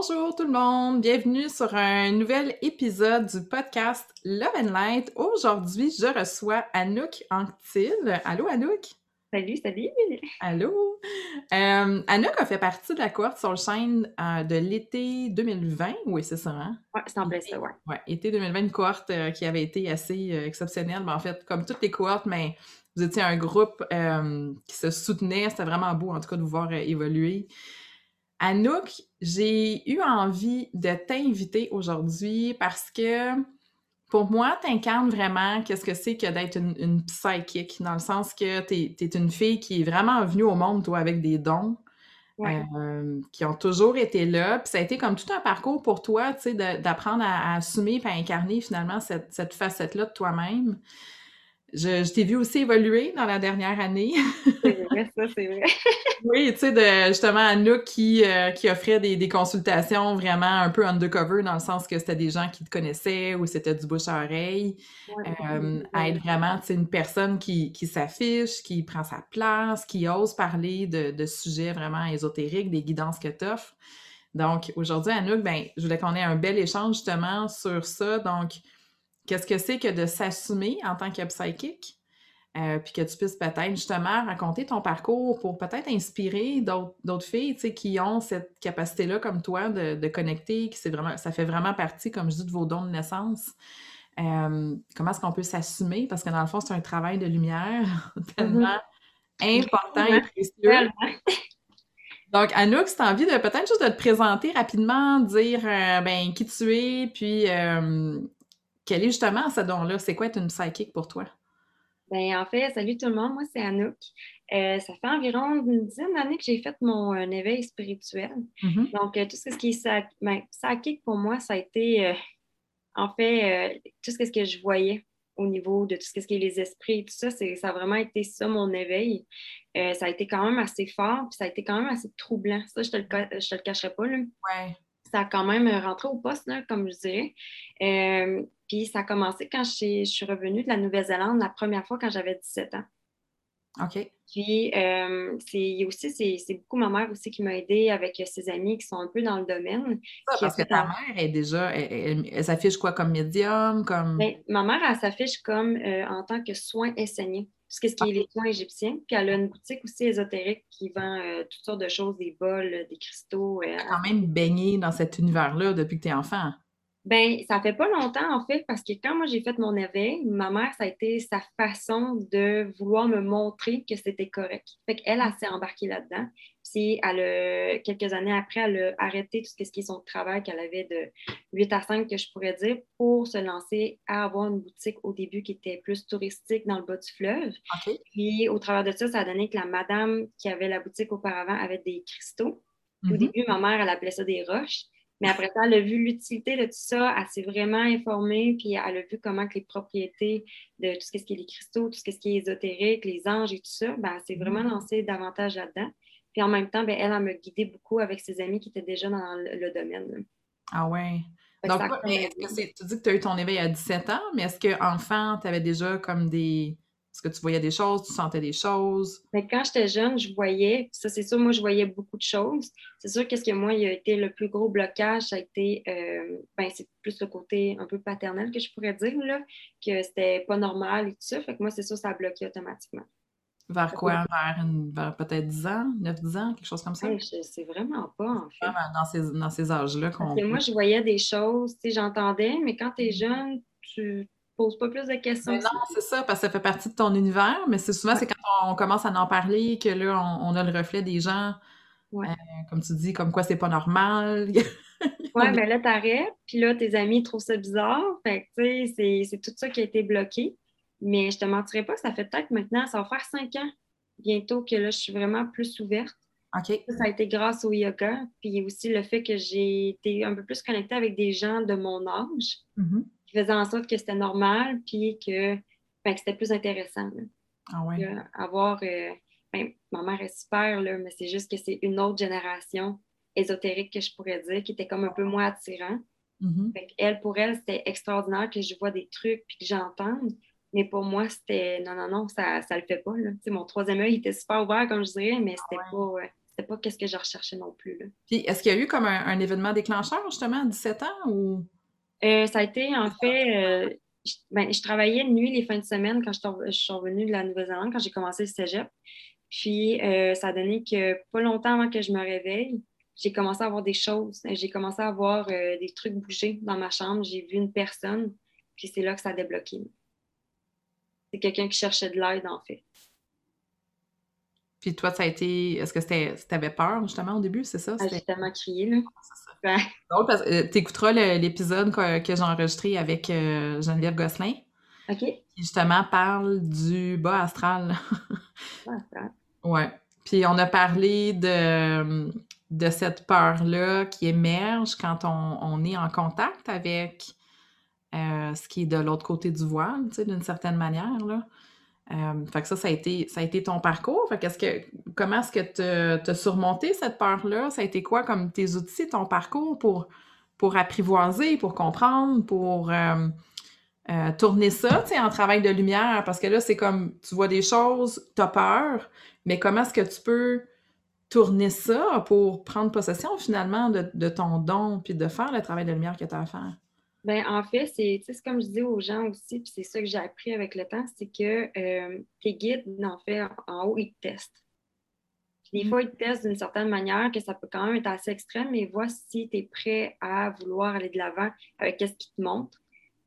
Bonjour tout le monde, bienvenue sur un nouvel épisode du podcast Love and Light. Aujourd'hui, je reçois Anouk Anctil. Allô Anouk? Salut, salut! Allô! Euh, Anouk a fait partie de la cohorte sur le chaîne euh, de l'été 2020, oui c'est ça, hein? Oui, c'est en plein ça, ouais. Ouais, été 2020, une cohorte euh, qui avait été assez exceptionnelle. Mais en fait, comme toutes les cohortes, mais vous étiez un groupe qui se soutenait. C'était vraiment beau, en tout cas, de vous voir évoluer. Anouk, j'ai eu envie de t'inviter aujourd'hui parce que pour moi, t'incarnes vraiment qu'est-ce que c'est que d'être une, une psychique, dans le sens que t'es es une fille qui est vraiment venue au monde, toi, avec des dons, Ouais. euh, qui ont toujours été là. Puis ça a été comme tout un parcours pour toi, tu sais, d'apprendre à, à assumer et à incarner finalement cette, cette facette-là de toi-même. Je, je t'ai vu aussi évoluer dans la dernière année. C'est vrai, ça, c'est vrai. Oui, tu sais, de justement Anouk qui, euh, qui offrait des, des consultations vraiment un peu undercover, dans le sens que c'était des gens qui te connaissaient ou c'était du bouche à oreille, Ouais. euh, à être vraiment, tu sais, une personne qui, qui s'affiche, qui prend sa place, qui ose parler de, de sujets vraiment ésotériques, des guidances que t'offres. Donc, aujourd'hui, Anouk, ben, je voulais qu'on ait un bel échange justement sur ça. Donc, qu'est-ce que c'est que de s'assumer en tant que psychique? Euh, puis que tu puisses peut-être justement raconter ton parcours pour peut-être inspirer d'autres filles, qui ont cette capacité-là comme toi de, de connecter, qui c'est vraiment, ça fait vraiment partie, comme je dis, de vos dons de naissance. Euh, comment est-ce qu'on peut s'assumer? Parce que dans le fond, c'est un travail de lumière tellement important et précieux. Donc, Anouk, si tu as envie de peut-être juste de te présenter rapidement, dire euh, ben, qui tu es, puis quel est justement ce don-là? C'est quoi être une psychique pour toi? Ben, en fait, salut tout le monde, moi c'est Anouk. Euh, ça fait environ une dizaine d'années que j'ai fait mon euh, éveil spirituel. Mhm. Donc, euh, tout ce qui est ben, psychique pour moi, ça a été, euh, en fait, tout ce que je voyais au niveau de tout ce qui est les esprits et tout ça, ça a vraiment été ça mon éveil. Ça a été quand même assez fort, puis ça a été quand même assez troublant. Ça, je te le, je te le cacherai pas, là. Ouais. Ça a quand même rentré au poste, là, comme je dirais. Euh, puis ça a commencé quand je suis, je suis revenue de la Nouvelle-Zélande la première fois quand j'avais 17 ans. OK. Puis euh, c'est aussi, c'est beaucoup ma mère aussi qui m'a aidée avec ses amis qui sont un peu dans le domaine. Ça, parce que ta mère est déjà, elle, elle- elle s'affiche quoi comme médium, comme... Ben, ma mère, elle s'affiche comme euh, en tant que soins esséniens, tout ce qui est les soins égyptiens. Puis elle a une boutique aussi ésotérique qui vend euh, toutes sortes de choses, des bols, des cristaux. euh, quand même baigné dans cet univers-là depuis que tu es enfant. Ben, ça fait pas longtemps, en fait, parce que quand moi j'ai fait mon éveil, ma mère, ça a été sa façon de vouloir me montrer que c'était correct. Fait qu'elle, elle s'est embarquée là-dedans. Puis, elle a- quelques années après, elle a arrêté tout ce qui est son travail qu'elle avait de 8 à 5, que je pourrais dire, pour se lancer à avoir une boutique au début qui était plus touristique dans le bas du fleuve. Puis, au travers de ça, ça a donné que la madame qui avait la boutique auparavant avait des cristaux. Au Mhm. début, ma mère, elle appelait ça des roches. Mais après ça, elle a vu l'utilité de tout ça, elle s'est vraiment informée, puis elle a vu comment que les propriétés de tout ce qui est les cristaux, tout ce qui est ésotérique, les anges et tout ça, ben, elle s'est vraiment lancée davantage là-dedans. Puis en même temps, ben, elle, elle m'a guidée beaucoup avec ses amis qui étaient déjà dans le, le domaine. Ah ouais. Donc, quoi, mais que tu dis que tu as eu ton éveil à 17 ans, mais est-ce qu'enfant, tu avais déjà comme des, Est-ce que tu voyais des choses, tu sentais des choses? Mais quand j'étais jeune, je voyais, ça c'est sûr, moi je voyais beaucoup de choses. C'est sûr qu'est-ce que moi, il a été le plus gros blocage, ça a été, euh, ben, c'est plus le côté un peu paternel que je pourrais dire, là, que c'était pas normal et tout ça. Fait que moi, c'est sûr, ça a bloqué automatiquement. Vers quoi? Vers, peut-être 10 ans, 9-10 ans, quelque chose comme ça? je sais vraiment pas, en fait. dans ces, dans ces âges-là qu'on... moi, je voyais des choses, tu sais, j'entendais, mais quand tu es jeune, tu poses pas plus de questions. non, c'est ça, parce que ça fait partie de ton univers, mais c'est souvent, c'est quand on commence à en parler que là, on, a le reflet des gens, euh, comme tu dis, comme quoi c'est pas normal. ouais, mais là, t'arrêtes, puis là, tes amis trouvent ça bizarre, fait que, tu sais, c'est tout ça qui a été bloqué. Mais je te mentirais pas, ça fait peut-être maintenant, ça va faire cinq ans bientôt que là, je suis vraiment plus ouverte. Ça, a été grâce au yoga, puis aussi le fait que j'ai été un peu plus connectée avec des gens de mon âge mm-hmm. qui faisaient en sorte que c'était normal, puis que, ben, c'était plus intéressant. Ah ouais. avoir. Euh, ben, ma mère est super, là, mais c'est juste que c'est une autre génération ésotérique que je pourrais dire, qui était comme un peu moins attirant. Mm-hmm. elle, pour elle, c'était extraordinaire que je vois des trucs puis que j'entende. Mais pour moi, c'était non, non, non, ça ne le fait pas. Là. Mon troisième œil était super ouvert, comme je dirais, mais c'était ah pas. c'était pas qu'est-ce que je recherchais non plus. Là. Puis, est-ce qu'il y a eu comme un, événement déclencheur, justement, à 17 ans? ou? Euh, Ça a été, en fait, euh, je, ben, je, travaillais de nuit les fins de semaine quand je, suis revenue de la Nouvelle-Zélande, quand j'ai commencé le cégep. Puis, euh, ça a donné que pas longtemps avant que je me réveille, j'ai commencé à voir des choses. J'ai commencé à voir des trucs bouger dans ma chambre. J'ai vu une personne, puis c'est là que ça a débloqué. C'est quelqu'un qui cherchait de l'aide, en fait. Puis toi, ça a été. Est-ce que c'était. avais peur, justement, au début, c'est ça? Ah, j'ai tellement crié, là. Ah, c'est ça. parce que tu écouteras l'épisode que, j'ai enregistré avec euh, Geneviève Gosselin. OK. Qui, justement, parle du bas astral. bas astral. Ouais. Puis on a parlé de, de cette peur-là qui émerge quand on, on, est en contact avec euh, ce qui est de l'autre côté du voile, d'une certaine manière, là. Euh, que ça, ça a été, ça a été ton parcours. Comment est-ce que tu as surmonté cette peur-là? Ça a été quoi comme tes outils, ton parcours pour, pour apprivoiser, pour comprendre, pour euh, tourner ça, en travail de lumière? Parce que là, c'est comme, tu vois des choses, tu as peur, mais comment est-ce que tu peux tourner ça pour prendre possession finalement de, de ton don puis de faire le travail de lumière que tu as à faire? Ben, en fait, c'est comme je dis aux gens aussi, puis c'est ça que j'ai appris avec le temps, c'est que euh, tes guides, en fait, en haut, ils te testent. des fois, ils te testent d'une certaine manière, que ça peut quand même être assez extrême, mais vois si tu es prêt à vouloir aller de l'avant avec ce qu'ils te montrent,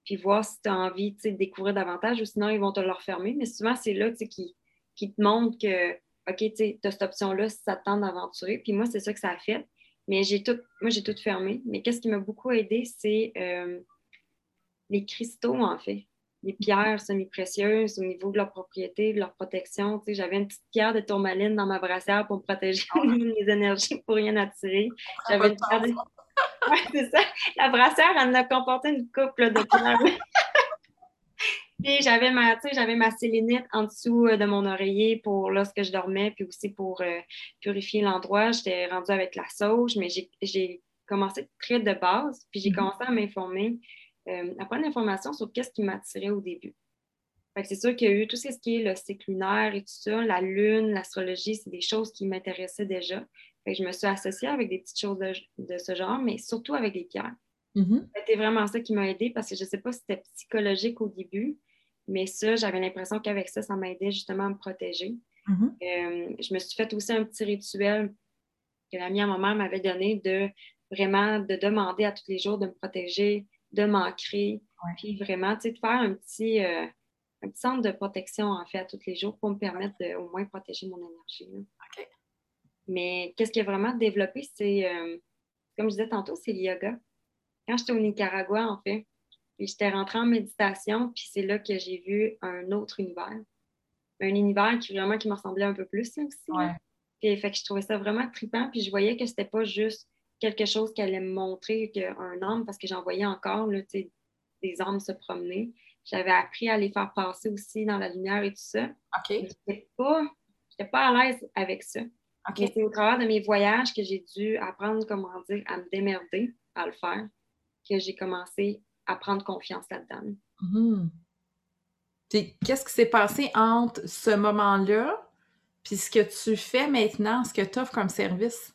puis voir si tu as envie de découvrir davantage, ou sinon, ils vont te le refermer. Mais souvent, c'est là qui, qui te montrent que, OK, tu as cette option-là si ça te tente d'aventurer. Puis moi, c'est ça que ça a fait. Mais j'ai tout, moi, j'ai tout fermé. Mais qu'est-ce qui m'a beaucoup aidé, c'est euh, les cristaux, en fait. Les pierres semi-précieuses au niveau de leur propriété, de leur protection. Tu sais, j'avais une petite pierre de tourmaline dans ma brassière pour me protéger mes énergies, pour rien attirer. J'avais une pierre de... Ouais, c'est ça. La brassière, elle a comporté une couple de pierres. Puis j'avais ma, j'avais ma sélénite en dessous euh, de mon oreiller pour lorsque je dormais, puis aussi pour euh, purifier l'endroit. J'étais rendue avec la sauge, mais j'ai commencé très de base, puis j'ai mm-hmm. commencé à m'informer, euh, à prendre l'information sur qu'est-ce qui m'attirait au début. c'est sûr qu'il y a eu tout ce qui est le cycle lunaire et tout ça, la lune, l'astrologie, c'est des choses qui m'intéressaient déjà. je me suis associée avec des petites choses de, ce genre, mais surtout avec des pierres. Mm-hmm. C'était vraiment ça qui m'a aidé parce que je ne sais pas si c'était psychologique au début, mais ça, j'avais l'impression qu'avec ça, ça m'aidait justement à me protéger. Mm-hmm. Euh, je me suis fait aussi un petit rituel que la mienne, ma mère m'avait donné de vraiment de demander à tous les jours de me protéger, de m'ancrer, puis vraiment, tu sais, de faire un petit, euh, un petit centre de protection, en fait, à tous les jours pour me permettre de au moins protéger mon énergie. Mais qu'est-ce qui a vraiment développé, c'est, euh, comme je disais tantôt, c'est le yoga. Quand j'étais au Nicaragua, en fait, puis j'étais rentrée en méditation, puis c'est là que j'ai vu un autre univers. Un univers qui vraiment qui me ressemblait un peu plus aussi. Puis fait que je trouvais ça vraiment trippant, puis je voyais que c'était pas juste quelque chose qui allait me montrer qu'un âme, parce que j'en voyais encore là, des âmes se promener. J'avais appris à les faire passer aussi dans la lumière et tout ça. OK. J'étais pas, pas à l'aise avec ça. c'est au travers de mes voyages que j'ai dû apprendre, comment dire, à me démerder à le faire, que j'ai commencé à prendre confiance là-dedans. Puis qu'est-ce qui s'est passé entre ce moment-là puis ce que tu fais maintenant, ce que tu offres comme service?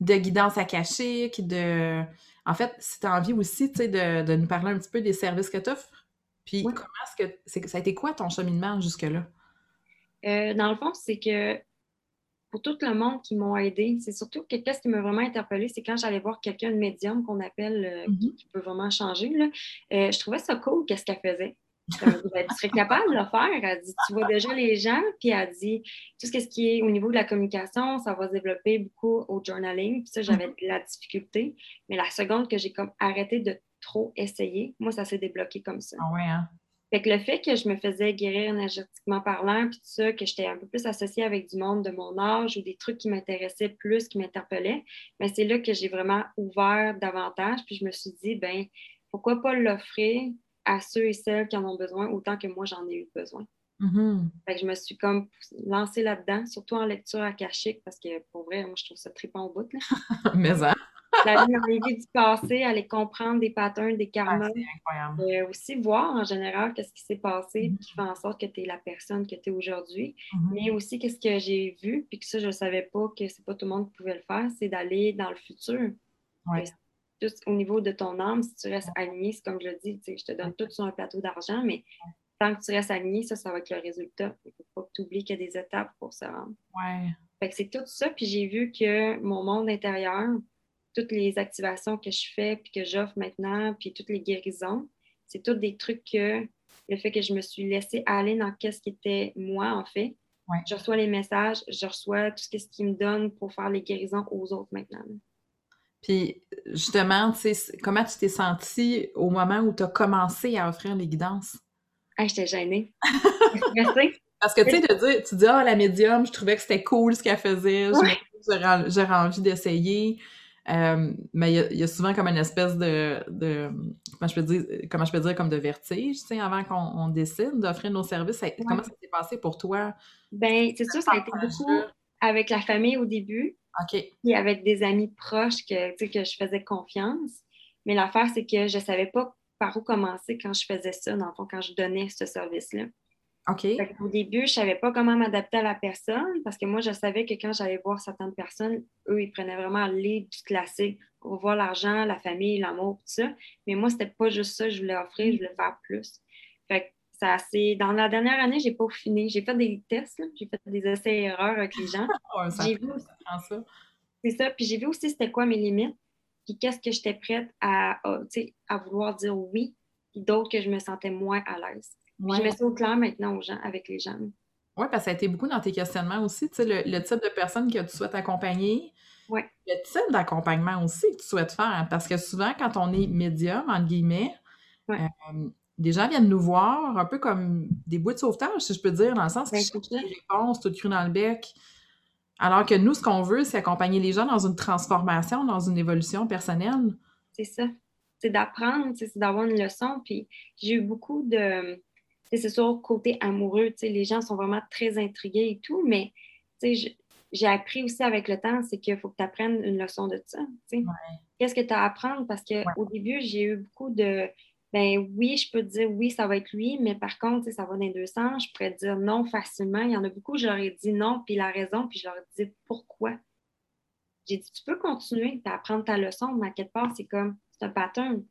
De guidance akashique, de... En fait, si tu as envie aussi, de, de, nous parler un petit peu des services que tu offres, puis comment est-ce que... c'est ça a été quoi ton cheminement jusque-là? Euh, dans le fond, c'est que pour tout le monde qui m'ont aidé, c'est surtout que qu'est-ce qui m'a vraiment interpellée, c'est quand j'allais voir quelqu'un de médium qu'on appelle, euh, mm-hmm. qui, peut vraiment changer. Là. Euh, je trouvais ça cool, qu'est-ce qu'elle faisait. Ben, tu serais capable de le faire? Elle dit, tu vois déjà les gens, puis elle dit, tout ce qui est au niveau de la communication, ça va se développer beaucoup au journaling. Puis ça, j'avais mm-hmm. de la difficulté. Mais la seconde que j'ai comme arrêté de trop essayer, moi, ça s'est débloqué comme ça. Ah ouais, hein? Fait que le fait que je me faisais guérir énergétiquement parlant, puis tout ça, que j'étais un peu plus associée avec du monde de mon âge ou des trucs qui m'intéressaient plus, qui m'interpellaient, mais c'est là que j'ai vraiment ouvert davantage. Puis je me suis dit, ben pourquoi pas l'offrir à ceux et celles qui en ont besoin autant que moi j'en ai eu besoin. Mm-hmm. Fait que je me suis comme lancée là-dedans, surtout en lecture akashique, parce que pour vrai, moi je trouve ça trippant au bout. Là. Mais ça. La vie du passé, aller comprendre des patterns, des karmas. Ah, euh, aussi voir en général qu'est-ce qui s'est passé, mm-hmm. qui fait en sorte que tu es la personne que tu es aujourd'hui. Mm-hmm. Mais aussi, qu'est-ce que j'ai vu, puis que ça, je ne savais pas que c'est pas tout le monde qui pouvait le faire, c'est d'aller dans le futur. Ouais. Juste au niveau de ton âme, si tu restes aligné, c'est comme je le dis, je te donne tout sur un plateau d'argent, mais tant que tu restes aligné, ça, ça va être le résultat. Il ne faut pas que tu oublies qu'il y a des étapes pour se rendre. Ouais. Fait que c'est tout ça, puis j'ai vu que mon monde intérieur, toutes les activations que je fais, puis que j'offre maintenant, puis toutes les guérisons, c'est tous des trucs que le fait que je me suis laissée aller dans qu'est-ce qui était moi, en fait. Je reçois les messages, je reçois tout ce qui me donne pour faire les guérisons aux autres maintenant. Puis, justement, comment tu t'es sentie au moment où tu as commencé à offrir les guidances? Ah, j'étais gênée. Parce que, tu sais, de dire, tu dis, ah, la médium, je trouvais que c'était cool ce qu'elle faisait, j'aurais envie d'essayer. Euh, mais il y, a souvent comme une espèce de, comment, je peux dire, comment je peux dire, comme de vertige, tu sais, avant qu'on décide d'offrir nos services. Comment ça s'est passé pour toi? Ben, c'est sûr, ça a été beaucoup avec la famille au début. OK. Puis avec des amis proches que, que je faisais confiance. Mais l'affaire, c'est que je ne savais pas par où commencer quand je faisais ça, dans le fond, quand je donnais ce service-là. OK. Au début, je ne savais pas comment m'adapter à la personne parce que moi, je savais que quand j'allais voir certaines personnes, eux, ils prenaient vraiment les du classique pour voir l'argent, la famille, l'amour, tout ça. Mais moi, c'était pas juste ça que je voulais offrir, je voulais faire plus. Fait que ça, c'est... Dans la dernière année, j'ai pas fini. J'ai fait des tests, j'ai fait des essais et erreurs avec les gens. j'ai vu ça. C'est ça. Puis j'ai vu aussi c'était quoi mes limites, puis qu'est-ce que j'étais prête à, à, à vouloir dire oui, puis d'autres que je me sentais moins à l'aise. Je mets ça au clair maintenant aux gens, avec les gens. Oui, parce que ça a été beaucoup dans tes questionnements aussi, tu sais, le, type de personne que tu souhaites accompagner. Ouais. Le type d'accompagnement aussi que tu souhaites faire. Hein, parce que souvent, quand on est médium, entre guillemets, ouais. euh, des gens viennent nous voir un peu comme des bouts de sauvetage, si je peux dire, dans le sens qu'ils cherchent des réponses tout cru dans le bec. Alors que nous, ce qu'on veut, c'est accompagner les gens dans une transformation, dans une évolution personnelle. C'est ça. C'est d'apprendre, c'est d'avoir une leçon. Puis j'ai eu beaucoup de c'est sûr, côté amoureux, les gens sont vraiment très intrigués et tout, mais j'ai appris aussi avec le temps, c'est qu'il faut que tu apprennes une leçon de ça. Qu'est-ce que tu as à apprendre? Parce qu'au début, j'ai eu beaucoup de ben oui, je peux te dire oui, ça va être lui, mais par contre, ça va dans les deux sens. Je pourrais dire non facilement. Il y en a beaucoup, je leur ai dit non, puis la raison, puis je leur ai dit pourquoi. J'ai dit, tu peux continuer à apprendre ta leçon, mais à quelque part, c'est comme, c'est un pattern.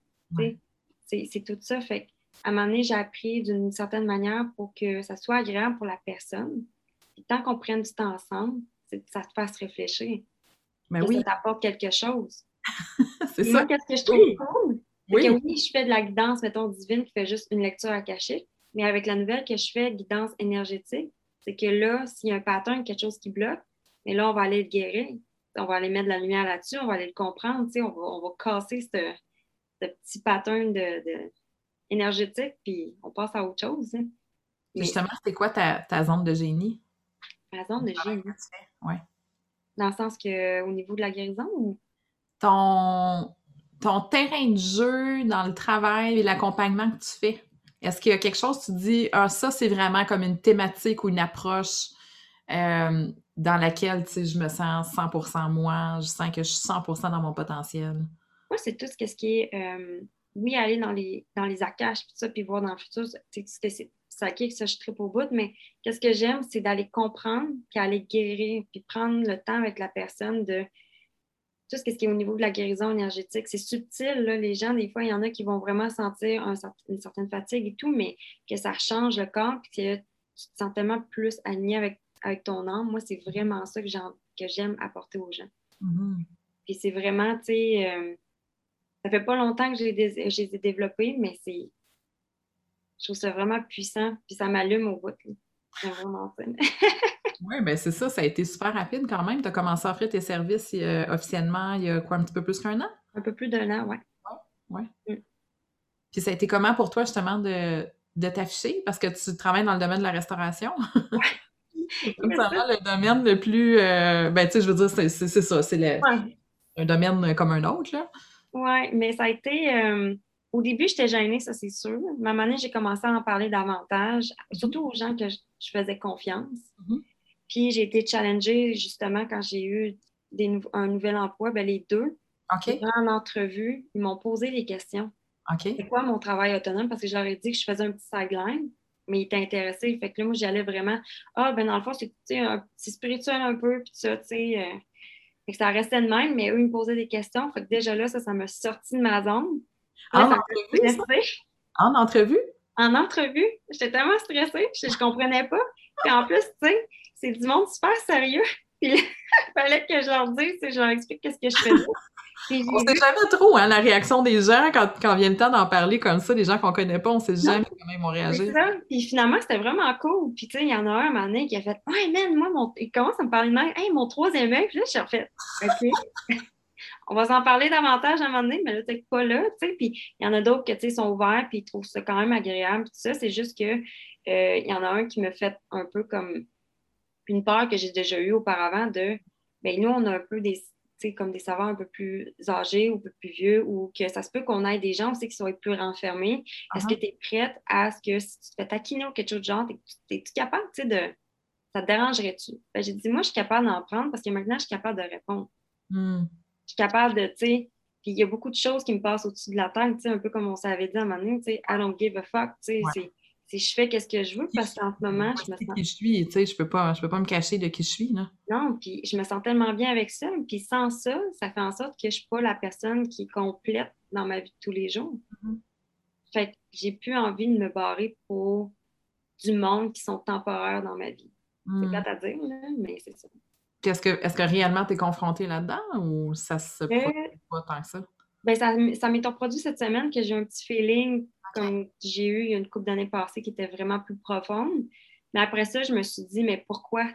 C'est tout ça. Fait à un moment donné, j'ai appris d'une certaine manière pour que ça soit agréable pour la personne. Puis tant qu'on prenne du temps ensemble, ça te fasse réfléchir. Mais ben oui. Ça t'apporte quelque chose. c'est ça. qu'est-ce que je trouve cool? Oui. Que oui, je fais de la guidance, mettons, divine, qui fait juste une lecture à cacher. Mais avec la nouvelle que je fais, guidance énergétique, c'est que là, s'il y a un pattern, quelque chose qui bloque, mais là, on va aller le guérir. On va aller mettre de la lumière là-dessus, on va aller le comprendre, on va, on va casser ce, petit pattern de énergétique, puis on passe à autre chose. Hein. Justement, c'est quoi ta, zone de génie? Ma zone de génie? Oui. Dans le sens que au niveau de la guérison ou? Ton, ton terrain de jeu dans le travail et l'accompagnement que tu fais. Est-ce qu'il y a quelque chose, tu dis, ah, ça, c'est vraiment comme une thématique ou une approche euh, dans laquelle, tu sais, je me sens 100% moi, je sens que je suis 100% dans mon potentiel? Moi, c'est tout ce qui est euh, oui, aller dans les, dans les akash, puis ça, puis voir dans le futur, ce psychique, ça, je tripe au bout, mais qu'est-ce que j'aime, c'est d'aller comprendre, puis aller guérir, puis prendre le temps avec la personne de tout ce qui est au niveau de la guérison énergétique. C'est subtil, là, les gens, des fois, il y en a qui vont vraiment sentir une certaine fatigue et tout, mais que ça change le corps, puis que tu te sens tellement plus aligné avec, avec ton âme. Moi, c'est vraiment ça que j'aime apporter aux gens. Mm-hmm. Puis c'est vraiment, tu sais, euh, ça fait pas longtemps que j'ai les ai développés, mais c'est. Je trouve ça vraiment puissant, puis ça m'allume au bout. C'est vraiment oui, bien c'est ça, ça a été super rapide quand même. Tu as commencé à offrir tes services officiellement il y a quoi, un petit peu plus qu'un an? Un peu plus d'un an, oui. Oui. Ouais. Mm. Puis ça a été comment pour toi justement de, de t'afficher? Parce que tu travailles dans le domaine de la restauration. c'est vraiment le domaine le plus. Euh, ben, tu sais, je veux dire, c'est ça. C'est un domaine comme un autre, là. Oui, mais ça a été. Euh, au début, j'étais gênée, ça c'est sûr. Mais à un moment donné, j'ai commencé à en parler davantage, mm-hmm. surtout aux gens que je, faisais confiance. Mm-hmm. Puis j'ai été challengée justement quand j'ai eu des un nouvel emploi, ben, les deux. OK. En entrevue, ils m'ont posé des questions. OK. C'est quoi mon travail autonome? Parce que je leur ai dit que je faisais un petit sideline, mais ils étaient intéressés. Fait que là, moi, j'y allais vraiment. Ah, ben dans le fond, c'est spirituel un peu, puis ça, tu sais. Fait que ça restait de même, mais eux, ils me posaient des questions. Fait que déjà là, ça, ça m'a sorti de ma zone. en, entrevue, en entrevue? En entrevue. J'étais tellement stressée, je, ne comprenais pas. Puis en plus, tu sais, c'est du monde super sérieux. Puis il fallait que je leur dise, je leur explique qu'est-ce que je faisais. On sait jamais trop hein, la réaction des gens quand, quand vient le temps d'en parler comme ça, des gens qu'on connaît pas, on sait jamais comment ils vont réagir. Ça. Puis finalement, c'était vraiment cool. Puis tu sais, il y en a un, un moment donné qui a fait Ouais, man, moi, mon... il commence à me parler de même. Hey, mon troisième œil. Puis là, je suis refait OK. on va s'en parler davantage à un moment donné, mais là, t'es pas là, tu sais. Puis il y en a d'autres qui, tu sais, sont ouverts, puis ils trouvent ça quand même agréable. Puis tout ça, c'est juste que euh, il y en a un qui me fait un peu comme une peur que j'ai déjà eue auparavant de, ben nous, on a un peu des, comme des savants un peu plus âgés ou un peu plus vieux, ou que ça se peut qu'on ait des gens aussi qui soient plus renfermés. Est-ce que uh-huh. tu es prête à ce que si tu te fais taquiner ou quelque chose de genre, es-tu capable, tu sais, de. Ça te dérangerait-tu? Ben, j'ai dit, moi, je suis capable d'en prendre parce que maintenant, je suis capable de répondre. Hmm. Je suis capable de, tu sais, puis il y a beaucoup de choses qui me passent au-dessus de la tête, tu sais, un peu comme on s'avait dit à un moment donné, tu sais, I don't give a fuck, tu sais, si je fais qu'est-ce que je veux parce qu'en ce moment, je me sens. Qui je suis, tu sais, je peux pas, je peux pas me cacher de qui je suis, là. Non, puis je me sens tellement bien avec ça. Puis sans ça, ça fait en sorte que je suis pas la personne qui est complète dans ma vie de tous les jours. Mm-hmm. Fait que j'ai plus envie de me barrer pour du monde qui sont temporaires dans ma vie. C'est mm. plate à dire, là, mais c'est ça. Est-ce que, est que réellement tu es confrontée là-dedans ou ça se euh, pas tant que ça? Ben ça, ça m'est produit cette semaine que j'ai un petit feeling comme j'ai eu il y a une couple d'années passées qui était vraiment plus profonde. Mais après ça, je me suis dit, mais pourquoi,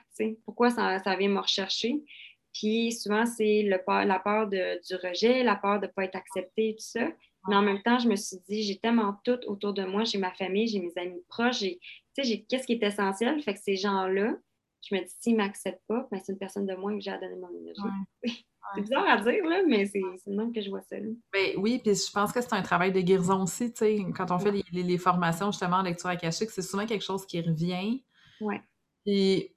pourquoi ça, ça vient me rechercher? Puis souvent, c'est la peur de, du rejet, la peur de ne pas être acceptée, tout ça. Mais en même temps, je me suis dit, j'ai tellement tout autour de moi, j'ai ma famille, j'ai mes amis proches, j'ai, j'ai qu'est-ce qui est essentiel? Fait que ces gens-là, je me dis, s'ils ne m'acceptent pas, ben, c'est une personne de moins que j'ai à donner mon énergie. C'est bizarre à dire, là, mais c'est le même que je vois ça. Ben, oui, puis je pense que c'est un travail de guérison aussi. sais, Quand on fait les, les, formations justement en lecture akashique, c'est souvent quelque chose qui revient. Oui. Puis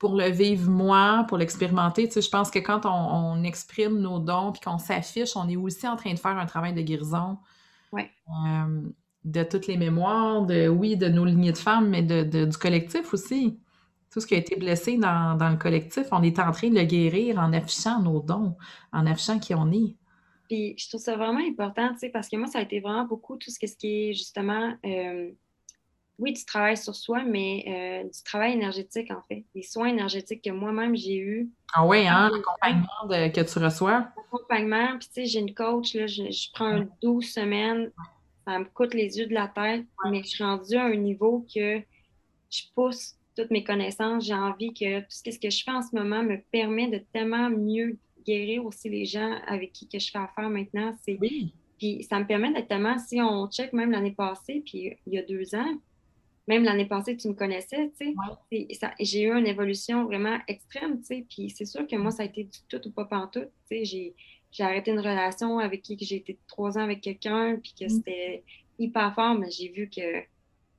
pour le vivre moi, pour l'expérimenter, je pense que quand on, exprime nos dons puis qu'on s'affiche, on est aussi en train de faire un travail de guérison. Ouais. Euh, de toutes les mémoires, de oui, de nos lignées de femmes, mais de, du collectif aussi tout ce qui a été blessé dans, le collectif, on est en train de le guérir en affichant nos dons, en affichant qui on est. Puis je trouve ça vraiment important, tu sais, parce que moi, ça a été vraiment beaucoup tout ce qui est justement, euh, oui, du travail sur soi, mais euh, du travail énergétique, en fait. Les soins énergétiques que moi-même j'ai eus. Ah oui, hein, l'accompagnement que tu reçois. L'accompagnement, puis tu sais, j'ai une coach, là, je, prends 12 semaines, ça me coûte les yeux de la tête, mais je suis rendue à un niveau que je pousse toutes mes connaissances. J'ai envie que tout ce que je fais en ce moment me permet de tellement mieux guérir aussi les gens avec qui que je fais affaire maintenant. C'est, Puis ça me permet d'être tellement, si on check même l'année passée, puis il y a deux ans, même l'année passée, tu me connaissais, tu sais. J'ai eu une évolution vraiment extrême, tu sais. Puis c'est sûr que moi, ça a été du tout ou pas pantoute, tu sais. J'ai, j'ai arrêté une relation avec qui j'ai été trois ans avec quelqu'un, puis que mm. c'était hyper fort, mais j'ai vu que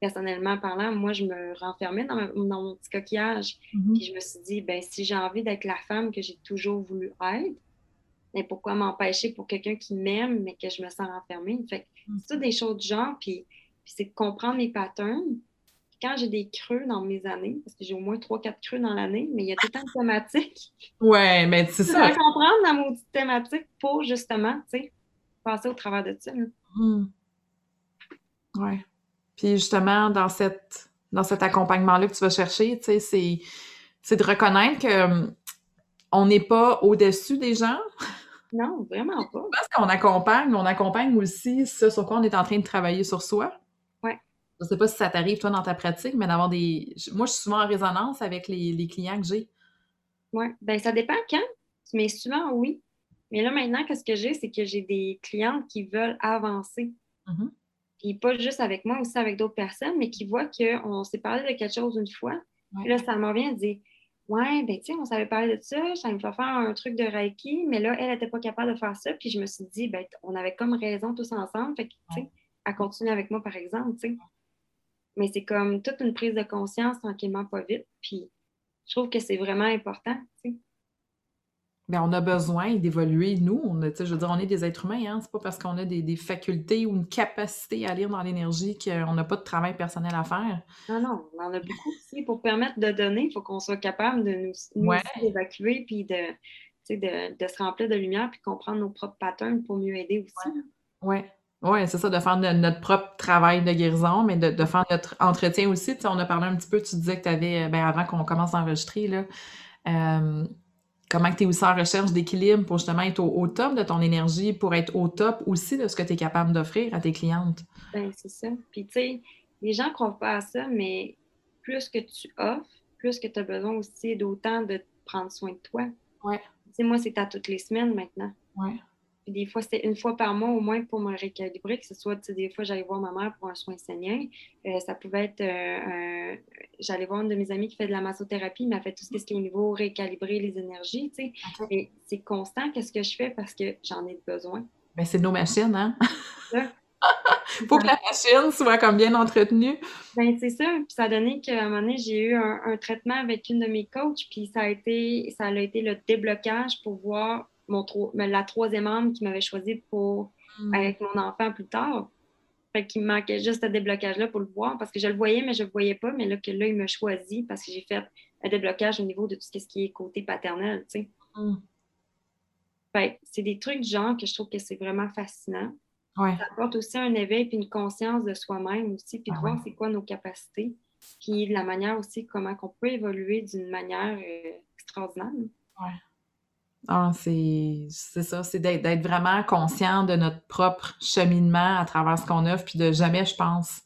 personnellement parlant, moi, je me renfermais dans, mon petit coquillage. Mm-hmm. Puis je me suis dit, ben si j'ai envie d'être la femme que j'ai toujours voulu être, mais ben, pourquoi m'empêcher pour quelqu'un qui m'aime, mais que je me sens renfermée? Fait que mm. c'est tout des choses du genre, puis, c'est de comprendre mes patterns, quand j'ai des creux dans mes années, parce que j'ai au moins 3-4 creux dans l'année, mais il y a tout le temps une thématique. Ouais, mais c'est ça. Je comprendre la maudite thématique pour justement, tu sais, passer au travers de ça. Mmh. Ouais. Puis justement, dans cette dans cet accompagnement-là que tu vas chercher, tu sais, c'est, de reconnaître que hum, on n'est pas au-dessus des gens. Non, vraiment pas. Parce qu'on accompagne, on accompagne aussi ce sur quoi on est en train de travailler sur soi. Ouais. Je sais pas si ça t'arrive, toi, dans ta pratique, mais d'avoir des. Moi, je suis souvent en résonance avec les, les clients que j'ai. Oui. Ben ça dépend quand, mais souvent, oui. Mais là, maintenant, qu'est-ce que j'ai, c'est que j'ai des clientes qui veulent avancer. Mm-hmm. Puis pas juste avec moi, aussi avec d'autres personnes, mais qui voient qu'on s'est parlé de quelque chose une fois. Puis là, ça me revient de dire Ouais, ben tu sais, on savait parler de ça, ça me fait faire un truc de Reiki, mais là, elle n'était pas capable de faire ça. Puis je me suis dit, ben, on avait comme raison tous ensemble. Fait que, tu sais, elle continue avec moi, par exemple, tu sais. Mais c'est comme toute une prise de conscience tranquillement, pas vite. Puis je trouve que c'est vraiment important, tu sais. Ben, on a besoin d'évoluer, nous. On a, je veux dire, on est des êtres humains, hein? C'est pas parce qu'on a des, facultés ou une capacité à lire dans l'énergie qu'on n'a pas de travail personnel à faire. Non, non, on en a beaucoup aussi. Pour permettre de donner, il faut qu'on soit capable de nous, nous évacuer puis de, de, de, se remplir de lumière puis comprendre nos propres patterns pour mieux aider aussi. Oui. Ouais. c'est ça, de faire notre propre travail de guérison, mais de, faire notre entretien aussi. on a parlé un petit peu, tu disais que tu avais, ben, avant qu'on commence à enregistrer, là, euh, comment tu es aussi en recherche d'équilibre pour justement être au, top de ton énergie, pour être au top aussi de ce que tu es capable d'offrir à tes clientes? Ben, c'est ça. Puis, tu sais, les gens ne croient pas à ça, mais plus que tu offres, plus que tu as besoin aussi d'autant de prendre soin de toi. Ouais. Tu sais, moi, c'est à toutes les semaines maintenant. Ouais des fois, c'était une fois par mois au moins pour me récalibrer, que ce soit, des fois, j'allais voir ma mère pour un soin saignant. Euh, ça pouvait être, euh, j'allais voir une de mes amies qui fait de la massothérapie, m'a fait tout ce qui est au niveau récalibrer les énergies, tu sais. Et c'est constant, qu'est-ce que je fais? Parce que j'en ai besoin. Ben, c'est nos machines, hein? Faut que la machine soit comme bien entretenue. Ben, c'est ça. Puis ça a donné qu'à un moment donné, j'ai eu un, traitement avec une de mes coachs, puis ça a été, ça a été le déblocage pour voir la troisième âme qui m'avait choisi pour hmm. avec mon enfant plus tard. Fait qu'il me manquait juste ce déblocage-là pour le voir parce que je le voyais, mais je ne le voyais pas. Mais là, que là, il m'a choisi parce que j'ai fait un déblocage au niveau de tout ce qui est côté paternel, tu sais. Hmm. c'est des trucs du genre que je trouve que c'est vraiment fascinant. Ça apporte aussi un éveil puis une conscience de soi-même aussi, puis de ah voir c'est quoi nos capacités, puis la manière aussi comment on peut évoluer d'une manière euh, extraordinaire. Ouais. Ah, c'est ça, c'est d'être vraiment conscient de notre propre cheminement à travers ce qu'on offre, puis de jamais, je pense,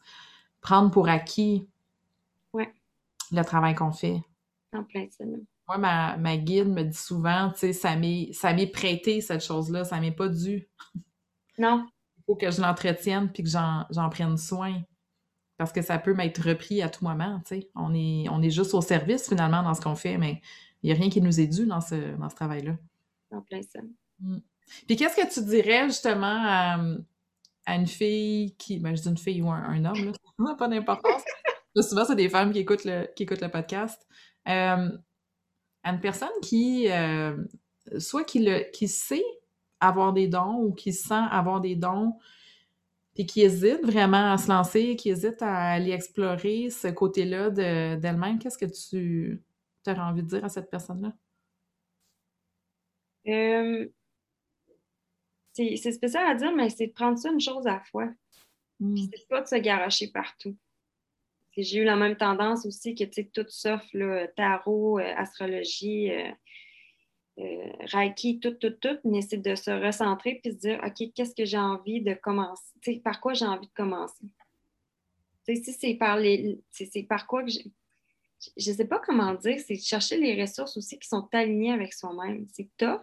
prendre pour acquis le travail qu'on fait. En plein ça. Moi, ma, ma, guide me dit souvent, tu sais, ça m'est prêté, cette chose-là, ça m'est pas dû. Non. Il faut que je l'entretienne puis que j'en prenne soin. Parce que ça peut m'être repris à tout moment, tu sais. On est, on est juste au service, finalement, dans ce qu'on fait, mais n'y a rien qui nous est dû dans ce, dans ce travail-là. En plein ça. Mm. Puis qu'est-ce que tu dirais justement à, une fille qui. Ben, je dis une fille ou un, homme, là. pas d'importance. souvent, c'est des femmes qui écoutent le, qui écoutent le podcast. Euh, à une personne qui. Euh, soit qui, le, qui sait avoir des dons ou qui sent avoir des dons, puis qui hésite vraiment à se lancer, qui hésite à aller explorer ce côté-là d'elle-même, qu'est-ce que tu tu envie de dire à cette personne-là? Euh, c'est spécial à dire, mais c'est de prendre ça une chose à la fois. Hmm. c'est pas de se garocher partout. J'ai eu la même tendance aussi que tout sauf là, tarot, euh, astrologie, euh, Reiki, tout, tout, tout, mais c'est de se recentrer puis de dire OK, qu'est-ce que j'ai envie de commencer? par quoi j'ai envie de commencer? si c'est par les. C'est par quoi que j'ai je ne sais pas comment dire, c'est de chercher les ressources aussi qui sont alignées avec soi-même. C'est tough.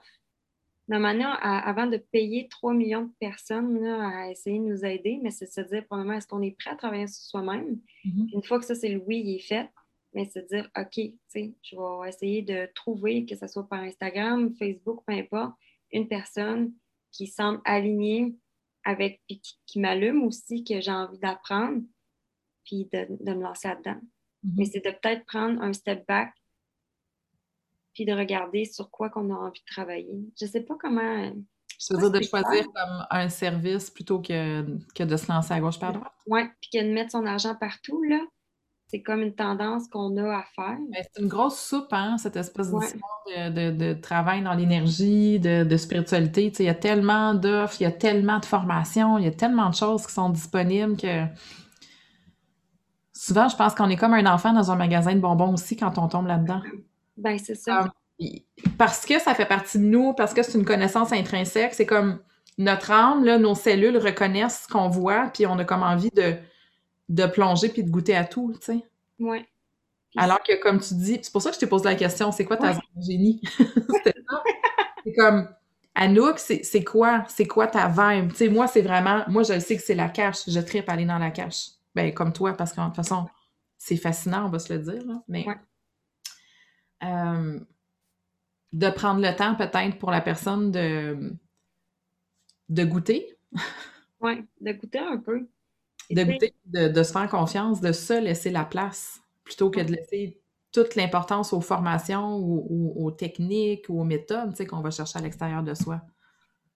Manière, avant de payer 3 millions de personnes à essayer de nous aider, mais c'est de se dire, premièrement, est-ce qu'on est prêt à travailler sur soi-même? Mm-hmm. Une fois que ça, c'est le oui, il est fait, mais c'est dire, OK, je vais essayer de trouver, que ce soit par Instagram, Facebook, peu importe, une personne qui semble alignée avec, puis qui, m'allume aussi, que j'ai envie d'apprendre, puis de, de me lancer là-dedans. Mhm. Mais c'est de peut-être prendre un step back puis de regarder sur quoi qu'on a envie de travailler. Je ne sais pas comment. Je veux dire de choisir comme un service plutôt que, que de se lancer à gauche par droite. Oui, puis que de mettre son argent partout, là. c'est comme une tendance qu'on a à faire. Ben, c'est une grosse soupe, hein, cette espèce de, de, travail dans l'énergie, de, spiritualité. il y a tellement d'offres, il y a tellement de formations, il y a tellement de choses qui sont disponibles que souvent, je pense qu'on est comme un enfant dans un magasin de bonbons aussi quand on tombe là-dedans. Ben, c'est ça. parce que ça fait partie de nous, parce que c'est une connaissance intrinsèque, c'est comme notre âme, là, nos cellules reconnaissent ce qu'on voit, puis on a comme envie de de plonger puis de goûter à tout, tu sais. Ouais. Alors que, comme tu dis, c'est pour ça que je t'ai posé la question, c'est quoi ta génie? c'est comme, Anouk, c'est quoi? C'est quoi ta vibe? Tu sais, moi, c'est vraiment, moi, je sais que c'est la cache. Je tripe aller dans la cache. Ben, comme toi, parce que, de toute façon, c'est fascinant, on va se le dire, là. Mais, euh, de prendre le temps, peut-être, pour la personne de, de goûter. oui, de goûter un peu de de, se faire confiance, de se laisser la place, plutôt que de laisser toute l'importance aux formations ou, aux techniques ou aux méthodes qu'on va chercher à l'extérieur de soi.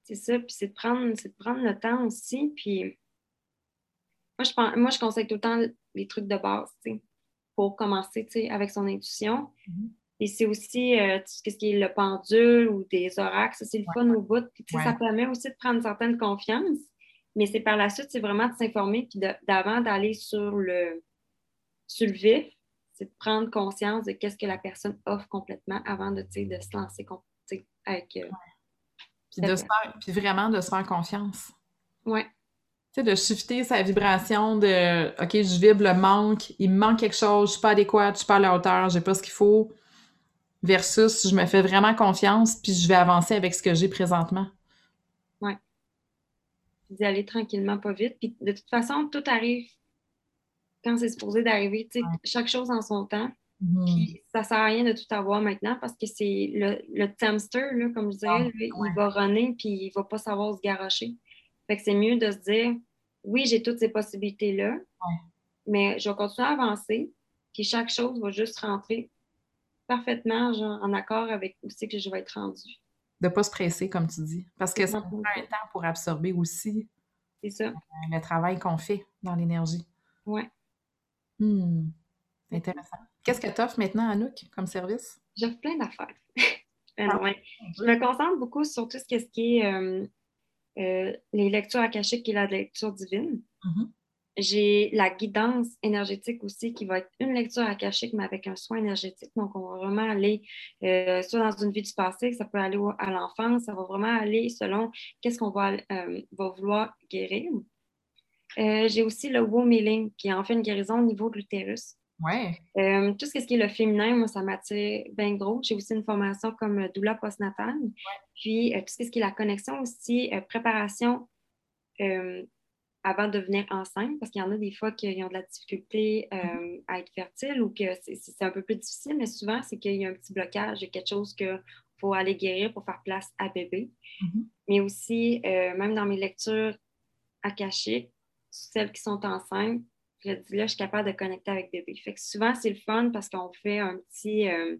C'est ça, puis c'est de, prendre, de prendre le temps aussi. Puis moi, je, pense, moi, je conseille tout le temps les trucs de base pour commencer avec son intuition. Mm-hmm. Et c'est aussi euh, tout ce qui est le pendule ou des oracles, c'est le fun au bout. Ça permet aussi de prendre une certaine confiance. Mais c'est par la suite, c'est vraiment de s'informer, puis d'avant d'aller sur le, sur le vif, c'est de prendre conscience de qu'est-ce que la personne offre complètement avant de, de se lancer avec. Euh, puis, de puis vraiment de se faire confiance. Oui. Tu sais, de shifter sa vibration de OK, je vibre le manque, il me manque quelque chose, je suis pas adéquate, je suis pas à la hauteur, j'ai pas ce qu'il faut, versus je me fais vraiment confiance, puis je vais avancer avec ce que j'ai présentement d'y aller tranquillement, pas vite. Puis de toute façon, tout arrive quand c'est supposé d'arriver. sais, Chaque chose en son temps. Mm-hmm. Puis ça sert à rien de tout avoir maintenant parce que c'est le, le hamster, là, comme je disais, ah, il va runner puis il va pas savoir se garocher. Fait que c'est mieux de se dire oui, j'ai toutes ces possibilités-là, mais je vais continuer à avancer. Puis chaque chose va juste rentrer parfaitement en accord avec où c'est que je vais être rendue de ne pas se presser, comme tu dis. Parce que ça prend un temps pour absorber aussi ça. Euh, le travail qu'on fait dans l'énergie. Oui. Hmm. Intéressant. Qu'est-ce que tu offres maintenant, Anouk, comme service? J'offre plein d'affaires. Ah, Je me concentre beaucoup sur tout ce qui est euh, euh, les lectures akashiques et la lecture divine. Mm-hmm. J'ai la guidance énergétique aussi qui va être une lecture akashique, mais avec un soin énergétique. Donc, on va vraiment aller euh, soit dans une vie du passé, ça peut aller à l'enfance, ça va vraiment aller selon qu'est-ce qu'on va, euh, va, vouloir guérir. Euh, j'ai aussi le womb healing, qui est en fait une guérison au niveau de l'utérus. Ouais. tout ce qui est le féminin, moi, ça m'attire bien gros. J'ai aussi une formation comme doula postnatale. Puis, tout ce qui est la connexion aussi, préparation avant de devenir enceinte, parce qu'il y en a des fois qui ont de la difficulté euh, à être fertile ou que c'est un peu plus difficile, mais souvent, c'est qu'il y a un petit blocage, il y a quelque chose qu'il faut aller guérir pour faire place à bébé. Mm-hmm. Mais aussi, euh, même dans mes lectures akashiques, celles qui sont enceintes, je dis là, je suis capable de connecter avec bébé. Fait que souvent, c'est le fun parce qu'on fait un petit, euh,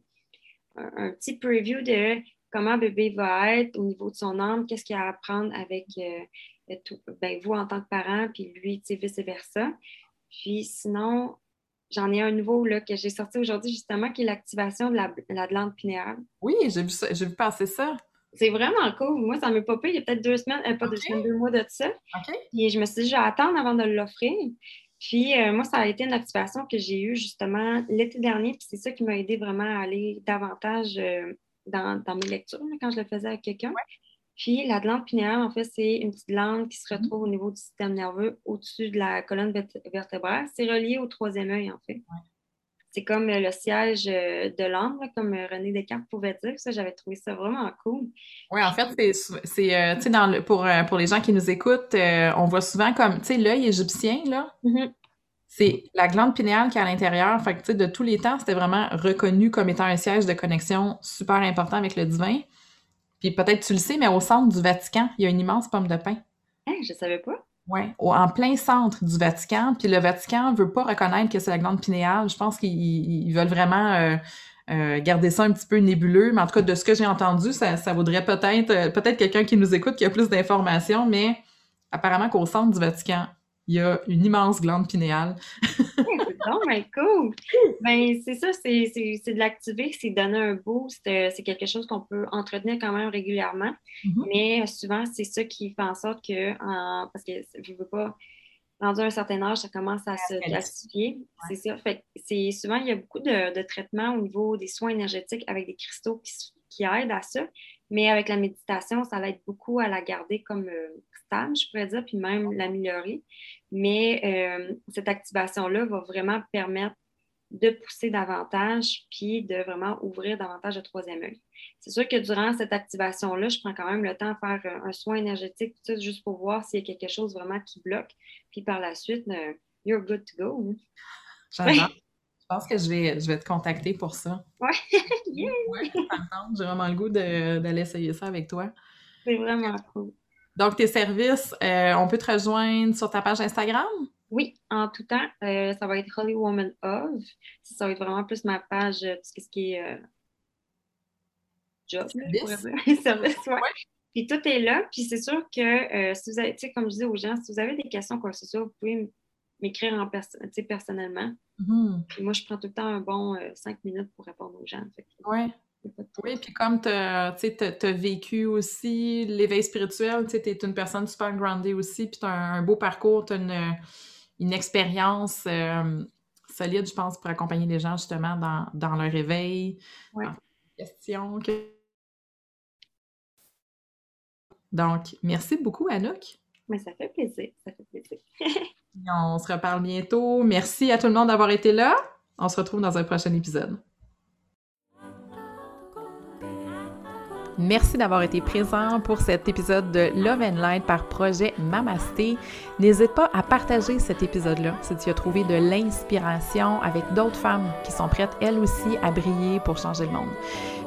un, petit preview de comment bébé va être au niveau de son âme, qu'est-ce qu'il a à apprendre avec ben, vous en tant que parent, puis lui, vice-versa. Puis sinon, j'en ai un nouveau là, que j'ai sorti aujourd'hui justement, qui est l'activation de la, la glande pinéale. Oui, j'ai vu, ça, vu passer ça. C'est vraiment cool. Moi, ça m'a popé il y a peut-être deux semaines, euh, pas deux semaines, deux mois de ça. Puis je me suis dit, je vais attendre avant de l'offrir. Puis euh, moi, ça a été une activation que j'ai eue justement l'été dernier, puis c'est ça qui m'a aidé vraiment à aller davantage euh, dans, dans, mes lectures quand je le faisais avec quelqu'un. Puis la glande pinéale, en fait, c'est une petite glande qui se mhm. retrouve au niveau du système nerveux au-dessus de la colonne vertébrale. C'est relié au troisième œil, en fait. C'est comme euh, le siège euh, de l'âme, comme euh, René Descartes pouvait dire. Ça, j'avais trouvé ça vraiment cool. Oui, en fait, c'est, pour, pour les gens qui nous écoutent, on voit souvent comme, tu sais, l'œil égyptien, là. Mm-hmm. C'est la glande pinéale qui est à l'intérieur. Fait que, tu sais, de tous les temps, c'était vraiment reconnu comme étant un siège de connexion super important avec le divin. Puis peut-être tu le sais, mais au centre du Vatican, il y a une immense pomme de pin. Hein, je savais pas. Oui, en plein centre du Vatican. Puis le Vatican veut pas reconnaître que c'est la glande pinéale. Je pense qu'ils veulent vraiment euh, euh, garder ça un petit peu nébuleux. Mais en tout cas, de ce que j'ai entendu, ça, ça vaudrait peut-être euh, peut-être quelqu'un qui nous écoute qui a plus d'informations, mais apparemment qu'au centre du Vatican, il y a une immense glande pinéale. Oh my cool! Ben, c'est ça, c'est de l'activer, c'est donner un boost. C'est quelque chose qu'on peut entretenir quand même régulièrement. Mm-hmm. Mais souvent, c'est ça qui fait en sorte que, parce que je ne veux pas, rendu un certain âge, ça commence à se classifier. C'est ça. Fait c'est souvent, il y a beaucoup de, traitements au niveau des soins énergétiques avec des cristaux qui, aident à ça. Mais avec la méditation, ça va être beaucoup à la garder comme euh, stable, je pourrais dire, puis même l'améliorer. Mais euh, cette activation-là va vraiment permettre de pousser davantage, puis de vraiment ouvrir davantage le troisième œil. C'est sûr que durant cette activation-là, je prends quand même le temps de faire un, soin énergétique, tout juste pour voir s'il y a quelque chose vraiment qui bloque. Puis par la suite, euh, you're good to go. J'adore. Je pense que je vais, je vais te contacter pour ça. Ouais. ouais J'ai vraiment le goût d'aller essayer ça avec toi. C'est vraiment cool. Donc, tes services, euh, on peut te rejoindre sur ta page Instagram? Oui, en tout temps. Euh, ça va être Holy Woman of. Ça va être vraiment plus ma page, tout ce qui est job, service? Puis tout est là. Puis c'est sûr que si vous avez, tu sais, comme je dis aux gens, si vous avez des questions, quoi que ce soit, vous pouvez m'écrire en personnellement. Mm-hmm. Puis moi, je prends tout le temps un bon euh, cinq minutes pour répondre aux gens. Oui. Oui, puis comme tu as, vécu aussi l'éveil spirituel, tu es une personne super groundée aussi, puis tu as un, beau parcours, tu as une, expérience euh, solide, je pense, pour accompagner les gens justement dans, dans leur éveil, ouais. questions. Donc, merci beaucoup, Anouk. Mais ça fait plaisir, ça fait plaisir. On se reparle bientôt. Merci à tout le monde d'avoir été là. On se retrouve dans un prochain épisode. Merci d'avoir été présent pour cet épisode de Love and Light par projet Mamasté. N'hésite pas à partager cet épisode-là si tu as trouvé de l'inspiration avec d'autres femmes qui sont prêtes elles aussi à briller pour changer le monde.